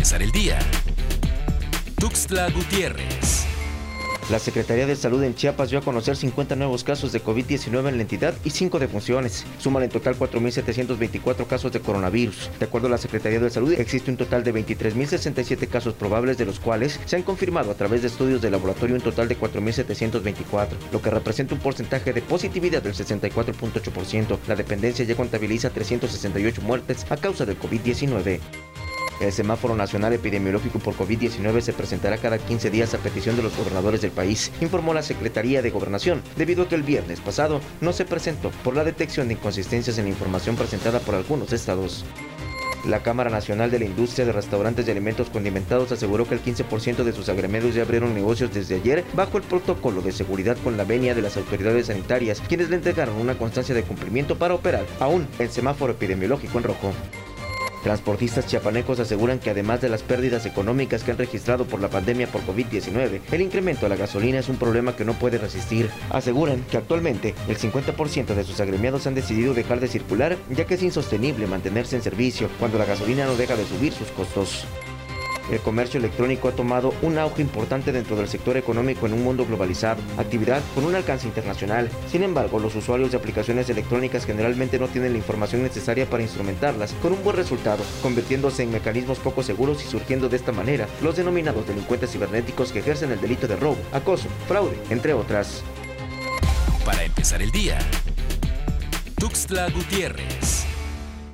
empezar el día. Tuxtla Gutiérrez. La Secretaría de Salud en Chiapas dio a conocer 50 nuevos casos de COVID-19 en la entidad y 5 defunciones. Suman en total 4.724 casos de coronavirus. De acuerdo a la Secretaría de Salud, existe un total de 23.067 casos probables, de los cuales se han confirmado a través de estudios de laboratorio un total de 4.724, lo que representa un porcentaje de positividad del 64.8%. La dependencia ya contabiliza 368 muertes a causa del COVID-19. El semáforo nacional epidemiológico por COVID-19 se presentará cada 15 días a petición de los gobernadores del país, informó la Secretaría de Gobernación, debido a que el viernes pasado no se presentó por la detección de inconsistencias en la información presentada por algunos estados. La Cámara Nacional de la Industria de Restaurantes y Alimentos Condimentados aseguró que el 15% de sus agremiados ya abrieron negocios desde ayer bajo el protocolo de seguridad con la venia de las autoridades sanitarias, quienes le entregaron una constancia de cumplimiento para operar aún el semáforo epidemiológico en rojo. Transportistas chiapanecos aseguran que además de las pérdidas económicas que han registrado por la pandemia por COVID-19, el incremento a la gasolina es un problema que no puede resistir. Aseguran que actualmente el 50% de sus agremiados han decidido dejar de circular ya que es insostenible mantenerse en servicio cuando la gasolina no deja de subir sus costos. El comercio electrónico ha tomado un auge importante dentro del sector económico en un mundo globalizado, actividad con un alcance internacional. Sin embargo, los usuarios de aplicaciones electrónicas generalmente no tienen la información necesaria para instrumentarlas con un buen resultado, convirtiéndose en mecanismos poco seguros y surgiendo de esta manera los denominados delincuentes cibernéticos que ejercen el delito de robo, acoso, fraude, entre otras. Para empezar el día, Tuxtla Gutiérrez.